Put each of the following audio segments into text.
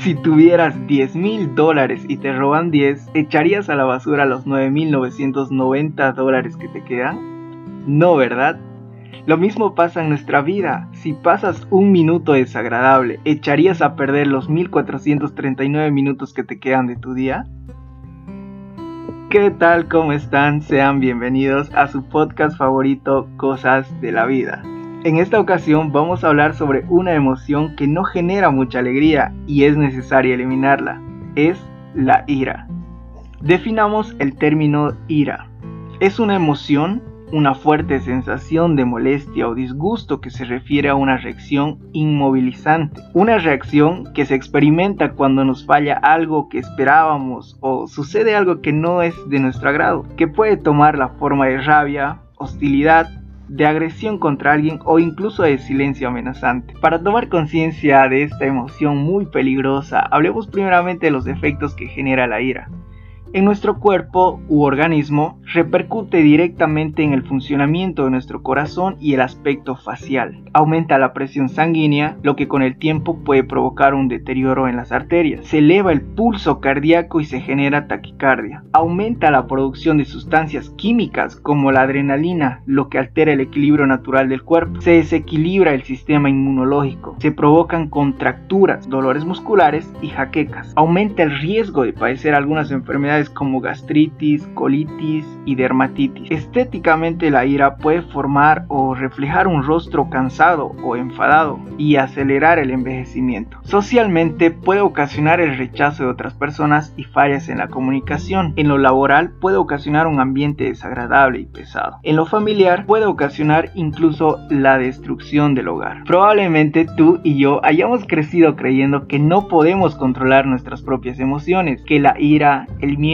Si tuvieras 10 mil dólares y te roban 10, ¿echarías a la basura los 9.990 dólares que te quedan? No, ¿verdad? Lo mismo pasa en nuestra vida. Si pasas un minuto desagradable, ¿echarías a perder los 1439 minutos que te quedan de tu día? ¿Qué tal? ¿Cómo están? Sean bienvenidos a su podcast favorito, Cosas de la Vida. En esta ocasión vamos a hablar sobre una emoción que no genera mucha alegría y es necesaria eliminarla. Es la ira. Definamos el término ira. Es una emoción, una fuerte sensación de molestia o disgusto que se refiere a una reacción inmovilizante. Una reacción que se experimenta cuando nos falla algo que esperábamos o sucede algo que no es de nuestro agrado, que puede tomar la forma de rabia, hostilidad, de agresión contra alguien o incluso de silencio amenazante. Para tomar conciencia de esta emoción muy peligrosa, hablemos primeramente de los efectos que genera la ira en nuestro cuerpo u organismo repercute directamente en el funcionamiento de nuestro corazón y el aspecto facial. Aumenta la presión sanguínea, lo que con el tiempo puede provocar un deterioro en las arterias. Se eleva el pulso cardíaco y se genera taquicardia. Aumenta la producción de sustancias químicas como la adrenalina, lo que altera el equilibrio natural del cuerpo. Se desequilibra el sistema inmunológico. Se provocan contracturas, dolores musculares y jaquecas. Aumenta el riesgo de padecer algunas enfermedades como gastritis, colitis y dermatitis. Estéticamente la ira puede formar o reflejar un rostro cansado o enfadado y acelerar el envejecimiento. Socialmente puede ocasionar el rechazo de otras personas y fallas en la comunicación. En lo laboral puede ocasionar un ambiente desagradable y pesado. En lo familiar puede ocasionar incluso la destrucción del hogar. Probablemente tú y yo hayamos crecido creyendo que no podemos controlar nuestras propias emociones, que la ira, el miedo,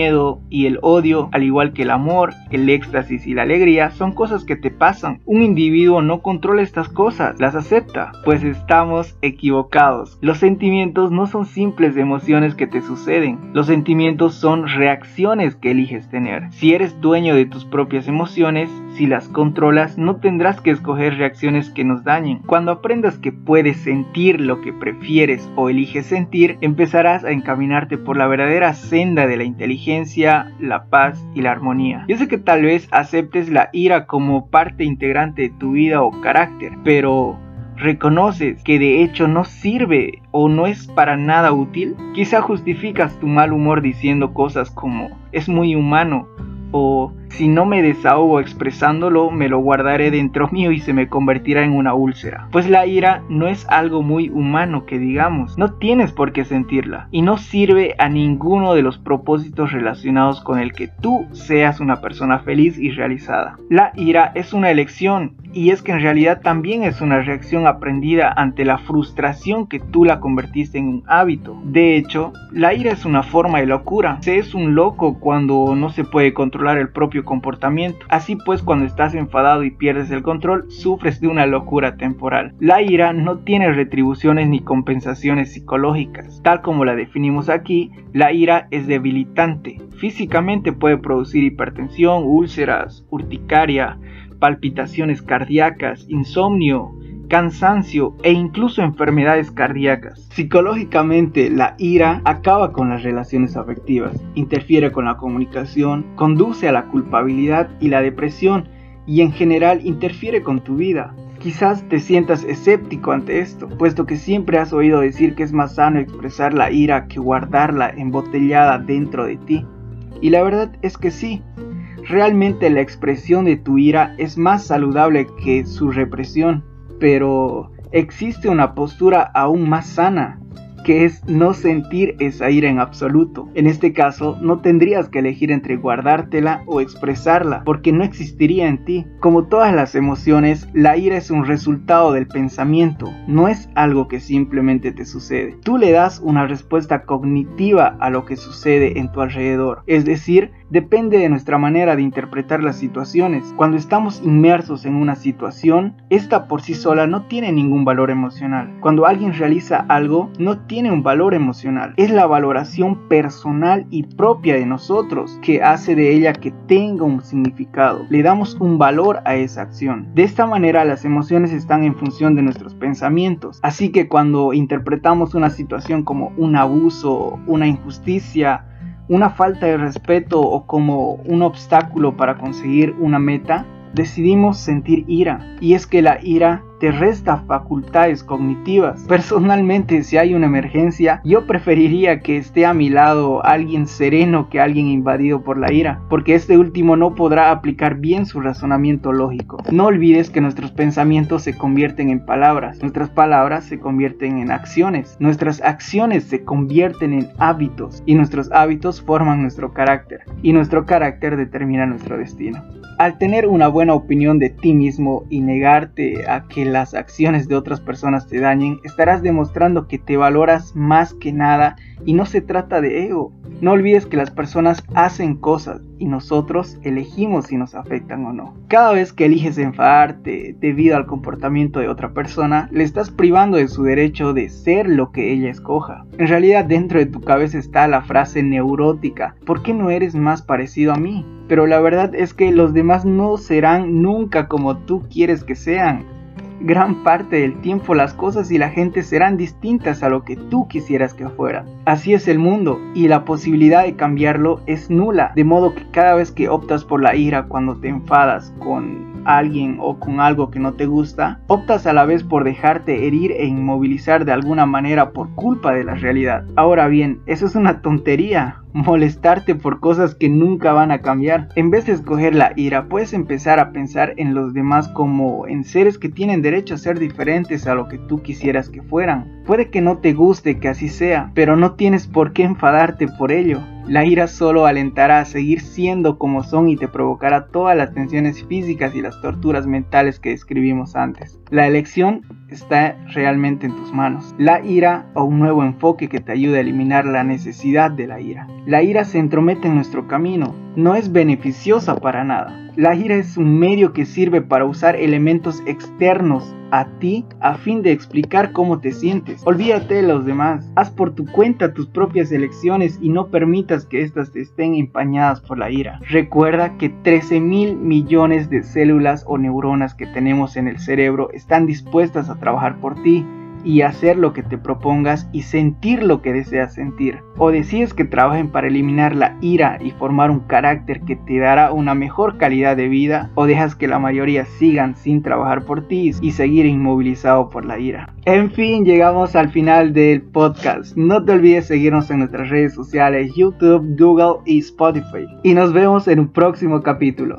y el odio, al igual que el amor, el éxtasis y la alegría, son cosas que te pasan. Un individuo no controla estas cosas, las acepta, pues estamos equivocados. Los sentimientos no son simples emociones que te suceden, los sentimientos son reacciones que eliges tener. Si eres dueño de tus propias emociones, si las controlas, no tendrás que escoger reacciones que nos dañen. Cuando aprendas que puedes sentir lo que prefieres o eliges sentir, empezarás a encaminarte por la verdadera senda de la inteligencia, la paz y la armonía. Yo sé que tal vez aceptes la ira como parte integrante de tu vida o carácter, pero reconoces que de hecho no sirve o no es para nada útil, quizá justificas tu mal humor diciendo cosas como es muy humano o si no me desahogo expresándolo, me lo guardaré dentro mío y se me convertirá en una úlcera. Pues la ira no es algo muy humano que digamos, no tienes por qué sentirla y no sirve a ninguno de los propósitos relacionados con el que tú seas una persona feliz y realizada. La ira es una elección y es que en realidad también es una reacción aprendida ante la frustración que tú la convertiste en un hábito. De hecho, la ira es una forma de locura. Se es un loco cuando no se puede controlar el propio comportamiento. Así pues, cuando estás enfadado y pierdes el control, sufres de una locura temporal. La ira no tiene retribuciones ni compensaciones psicológicas. Tal como la definimos aquí, la ira es debilitante. Físicamente puede producir hipertensión, úlceras, urticaria, palpitaciones cardíacas, insomnio, cansancio e incluso enfermedades cardíacas. Psicológicamente, la ira acaba con las relaciones afectivas, interfiere con la comunicación, conduce a la culpabilidad y la depresión y en general interfiere con tu vida. Quizás te sientas escéptico ante esto, puesto que siempre has oído decir que es más sano expresar la ira que guardarla embotellada dentro de ti. Y la verdad es que sí, realmente la expresión de tu ira es más saludable que su represión pero existe una postura aún más sana, que es no sentir esa ira en absoluto. En este caso, no tendrías que elegir entre guardártela o expresarla, porque no existiría en ti. Como todas las emociones, la ira es un resultado del pensamiento, no es algo que simplemente te sucede. Tú le das una respuesta cognitiva a lo que sucede en tu alrededor, es decir, depende de nuestra manera de interpretar las situaciones. Cuando estamos inmersos en una situación, esta por sí sola no tiene ningún valor emocional. Cuando alguien realiza algo, no tiene un valor emocional. Es la valoración personal y propia de nosotros que hace de ella que tenga un significado. Le damos un valor a esa acción. De esta manera las emociones están en función de nuestros pensamientos. Así que cuando interpretamos una situación como un abuso, una injusticia, una falta de respeto o como un obstáculo para conseguir una meta, decidimos sentir ira. Y es que la ira te resta facultades cognitivas. Personalmente, si hay una emergencia, yo preferiría que esté a mi lado alguien sereno que alguien invadido por la ira, porque este último no podrá aplicar bien su razonamiento lógico. No olvides que nuestros pensamientos se convierten en palabras, nuestras palabras se convierten en acciones, nuestras acciones se convierten en hábitos y nuestros hábitos forman nuestro carácter y nuestro carácter determina nuestro destino. Al tener una buena opinión de ti mismo y negarte a que las acciones de otras personas te dañen, estarás demostrando que te valoras más que nada y no se trata de ego. No olvides que las personas hacen cosas y nosotros elegimos si nos afectan o no. Cada vez que eliges enfadarte debido al comportamiento de otra persona, le estás privando de su derecho de ser lo que ella escoja. En realidad dentro de tu cabeza está la frase neurótica, ¿por qué no eres más parecido a mí? pero la verdad es que los demás no serán nunca como tú quieres que sean. Gran parte del tiempo las cosas y la gente serán distintas a lo que tú quisieras que fueran. Así es el mundo y la posibilidad de cambiarlo es nula, de modo que cada vez que optas por la ira cuando te enfadas con alguien o con algo que no te gusta, optas a la vez por dejarte herir e inmovilizar de alguna manera por culpa de la realidad. Ahora bien, eso es una tontería, molestarte por cosas que nunca van a cambiar. En vez de escoger la ira, puedes empezar a pensar en los demás como en seres que tienen derecho a ser diferentes a lo que tú quisieras que fueran. Puede que no te guste que así sea, pero no tienes por qué enfadarte por ello. La ira solo alentará a seguir siendo como son y te provocará todas las tensiones físicas y las torturas mentales que describimos antes. La elección está realmente en tus manos. La ira o un nuevo enfoque que te ayude a eliminar la necesidad de la ira. La ira se entromete en nuestro camino, no es beneficiosa para nada. La ira es un medio que sirve para usar elementos externos a ti a fin de explicar cómo te sientes. Olvídate de los demás. Haz por tu cuenta tus propias elecciones y no permitas que éstas estén empañadas por la ira. Recuerda que 13 mil millones de células o neuronas que tenemos en el cerebro están dispuestas a trabajar por ti y hacer lo que te propongas y sentir lo que deseas sentir. O decides que trabajen para eliminar la ira y formar un carácter que te dará una mejor calidad de vida, o dejas que la mayoría sigan sin trabajar por ti y seguir inmovilizado por la ira. En fin, llegamos al final del podcast. No te olvides seguirnos en nuestras redes sociales YouTube, Google y Spotify. Y nos vemos en un próximo capítulo.